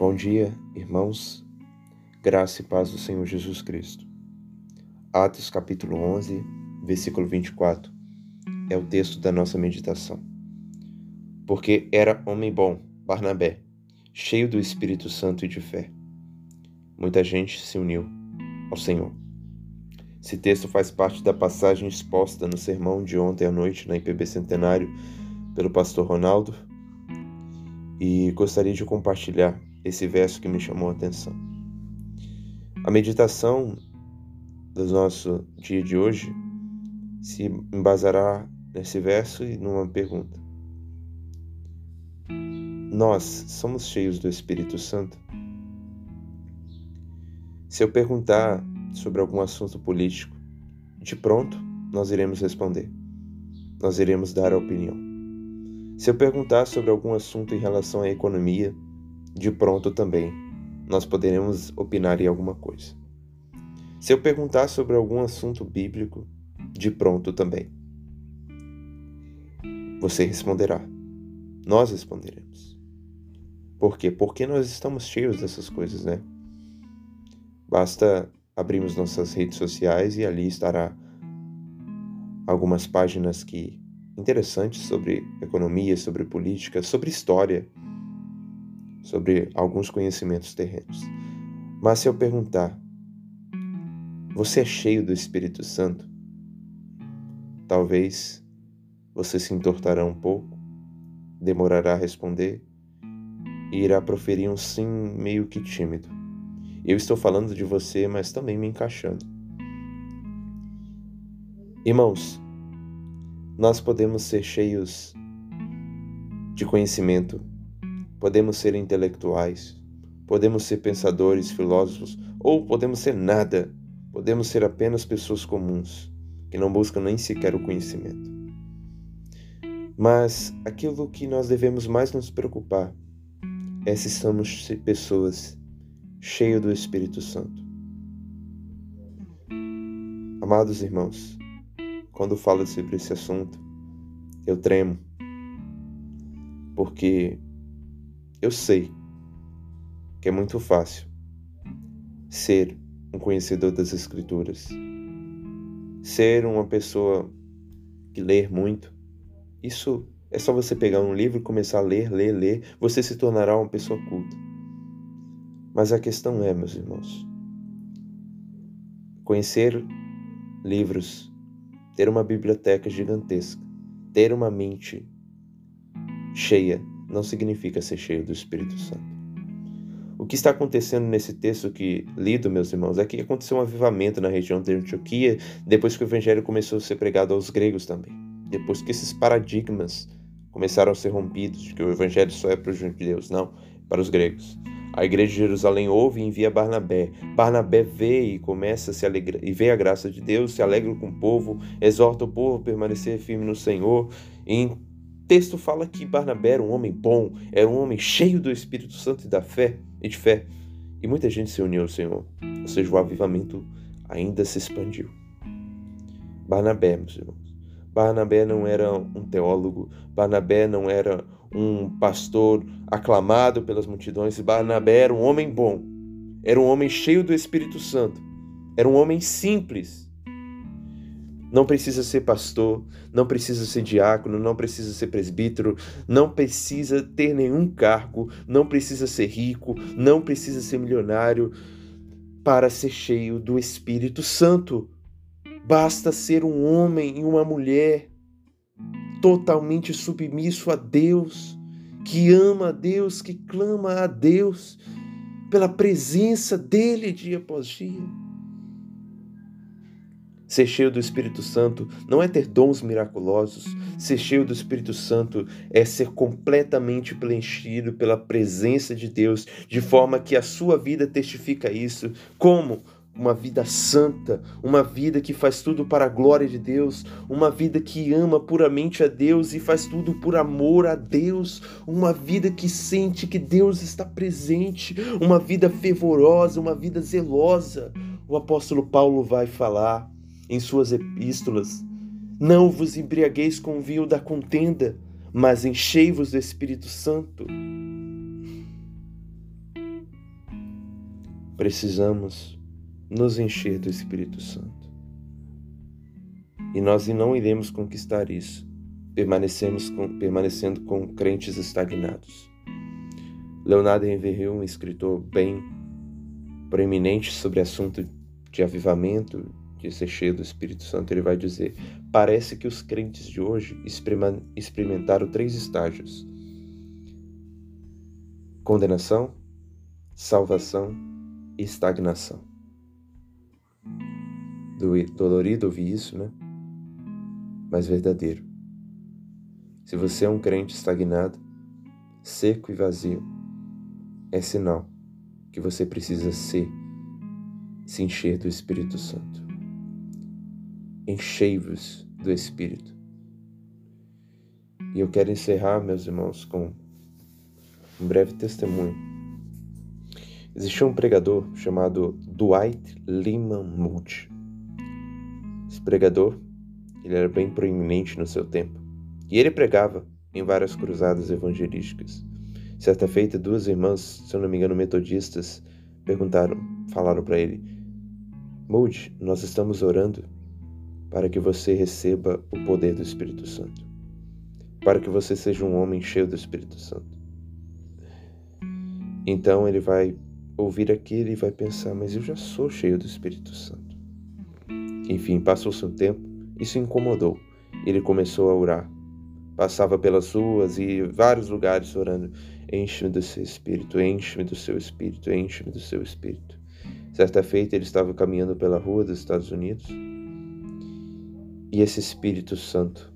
Bom dia, irmãos. Graça e paz do Senhor Jesus Cristo. Atos capítulo 11, versículo 24 é o texto da nossa meditação. Porque era homem bom, Barnabé, cheio do Espírito Santo e de fé. Muita gente se uniu ao Senhor. Esse texto faz parte da passagem exposta no sermão de ontem à noite na IPB Centenário pelo pastor Ronaldo e gostaria de compartilhar esse verso que me chamou a atenção. A meditação do nosso dia de hoje se embasará nesse verso e numa pergunta. Nós somos cheios do Espírito Santo? Se eu perguntar sobre algum assunto político, de pronto nós iremos responder. Nós iremos dar a opinião. Se eu perguntar sobre algum assunto em relação à economia, de pronto também nós poderemos opinar em alguma coisa. Se eu perguntar sobre algum assunto bíblico, de pronto também. Você responderá. Nós responderemos. Por quê? Porque nós estamos cheios dessas coisas, né? Basta abrirmos nossas redes sociais e ali estará algumas páginas que interessantes sobre economia, sobre política, sobre história, sobre alguns conhecimentos terrenos. Mas se eu perguntar, você é cheio do Espírito Santo? Talvez você se entortará um pouco, demorará a responder e irá proferir um sim meio que tímido. Eu estou falando de você, mas também me encaixando. Irmãos, nós podemos ser cheios de conhecimento Podemos ser intelectuais, podemos ser pensadores, filósofos, ou podemos ser nada. Podemos ser apenas pessoas comuns, que não buscam nem sequer o conhecimento. Mas aquilo que nós devemos mais nos preocupar é se somos pessoas cheias do Espírito Santo. Amados irmãos, quando falo sobre esse assunto, eu tremo, porque eu sei que é muito fácil ser um conhecedor das Escrituras, ser uma pessoa que lê muito. Isso é só você pegar um livro e começar a ler, ler, ler, você se tornará uma pessoa culta. Mas a questão é, meus irmãos, conhecer livros, ter uma biblioteca gigantesca, ter uma mente cheia não significa ser cheio do Espírito Santo. O que está acontecendo nesse texto que lido, meus irmãos, é que aconteceu um avivamento na região de Antioquia depois que o evangelho começou a ser pregado aos gregos também. Depois que esses paradigmas começaram a ser rompidos, de que o evangelho só é para os judeus, não, para os gregos. A igreja de Jerusalém ouve e envia Barnabé. Barnabé vê e começa a se alegrar e vê a graça de Deus, se alegra com o povo, exorta o povo a permanecer firme no Senhor. E texto fala que Barnabé era um homem bom, era um homem cheio do Espírito Santo e da fé e de fé. E muita gente se uniu ao Senhor. Ou seja, o avivamento ainda se expandiu. Barnabé, meus irmãos. Barnabé não era um teólogo, Barnabé não era um pastor aclamado pelas multidões, Barnabé era um homem bom, era um homem cheio do Espírito Santo, era um homem simples, não precisa ser pastor, não precisa ser diácono, não precisa ser presbítero, não precisa ter nenhum cargo, não precisa ser rico, não precisa ser milionário para ser cheio do Espírito Santo. Basta ser um homem e uma mulher totalmente submisso a Deus, que ama a Deus, que clama a Deus pela presença dele dia após dia. Ser cheio do Espírito Santo não é ter dons miraculosos. Ser cheio do Espírito Santo é ser completamente preenchido pela presença de Deus, de forma que a sua vida testifica isso. Como? Uma vida santa, uma vida que faz tudo para a glória de Deus, uma vida que ama puramente a Deus e faz tudo por amor a Deus, uma vida que sente que Deus está presente, uma vida fervorosa, uma vida zelosa. O apóstolo Paulo vai falar em suas epístolas: Não vos embriagueis com o vinho da contenda, mas enchei-vos do Espírito Santo. precisamos nos encher do Espírito Santo. E nós não iremos conquistar isso permanecemos com, permanecendo com crentes estagnados. Leonardo Henry um escritor bem proeminente sobre assunto de avivamento, de ser cheio do Espírito Santo, ele vai dizer: parece que os crentes de hoje experimentaram três estágios: condenação, salvação e estagnação. Dolorido ouvir isso, né? Mas verdadeiro. Se você é um crente estagnado, seco e vazio, é sinal que você precisa ser, se encher do Espírito Santo. Enchei-vos do Espírito. E eu quero encerrar, meus irmãos, com um breve testemunho. Existia um pregador chamado Dwight Lyman Moody. Esse pregador, ele era bem proeminente no seu tempo. E ele pregava em várias cruzadas evangelísticas. Certa feita, duas irmãs, se eu não me engano, metodistas, perguntaram, falaram para ele: Moody, nós estamos orando para que você receba o poder do Espírito Santo, para que você seja um homem cheio do Espírito Santo. Então ele vai ouvir aquilo e vai pensar: Mas eu já sou cheio do Espírito Santo. Enfim, passou-se um tempo, isso incomodou. Ele começou a orar passava pelas ruas e vários lugares orando: Enche-me do seu espírito, enche-me do seu espírito, enche-me do seu espírito. Certa feita ele estava caminhando pela rua dos Estados Unidos e esse Espírito Santo,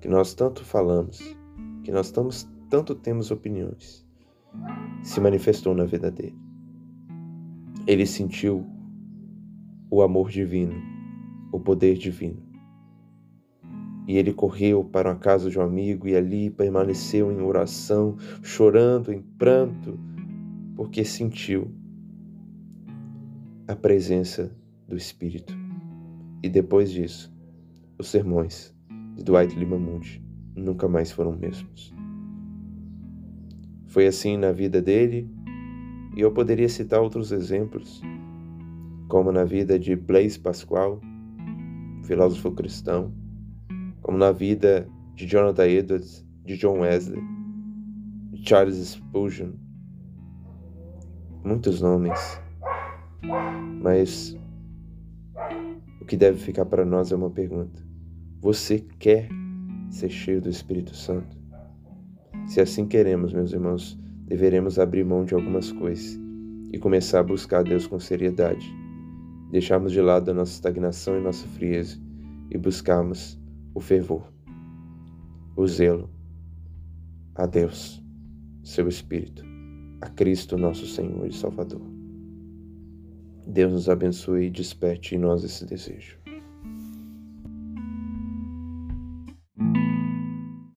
que nós tanto falamos, que nós tanto temos opiniões, se manifestou na vida dele. Ele sentiu o amor divino, o poder divino. E ele correu para a casa de um amigo e ali permaneceu em oração, chorando em pranto, porque sentiu a presença do Espírito. E depois disso, os sermões de Dwight Limamundi nunca mais foram mesmos. Foi assim na vida dele, e eu poderia citar outros exemplos, como na vida de Blaise Pascal, filósofo cristão, como na vida de Jonathan Edwards, de John Wesley, de Charles Spurgeon. Muitos nomes, mas o que deve ficar para nós é uma pergunta: Você quer ser cheio do Espírito Santo? Se assim queremos, meus irmãos, deveremos abrir mão de algumas coisas e começar a buscar Deus com seriedade. Deixarmos de lado a nossa estagnação e nossa frieza e buscarmos o fervor, o zelo a Deus, seu Espírito, a Cristo, nosso Senhor e Salvador. Deus nos abençoe e desperte em nós esse desejo.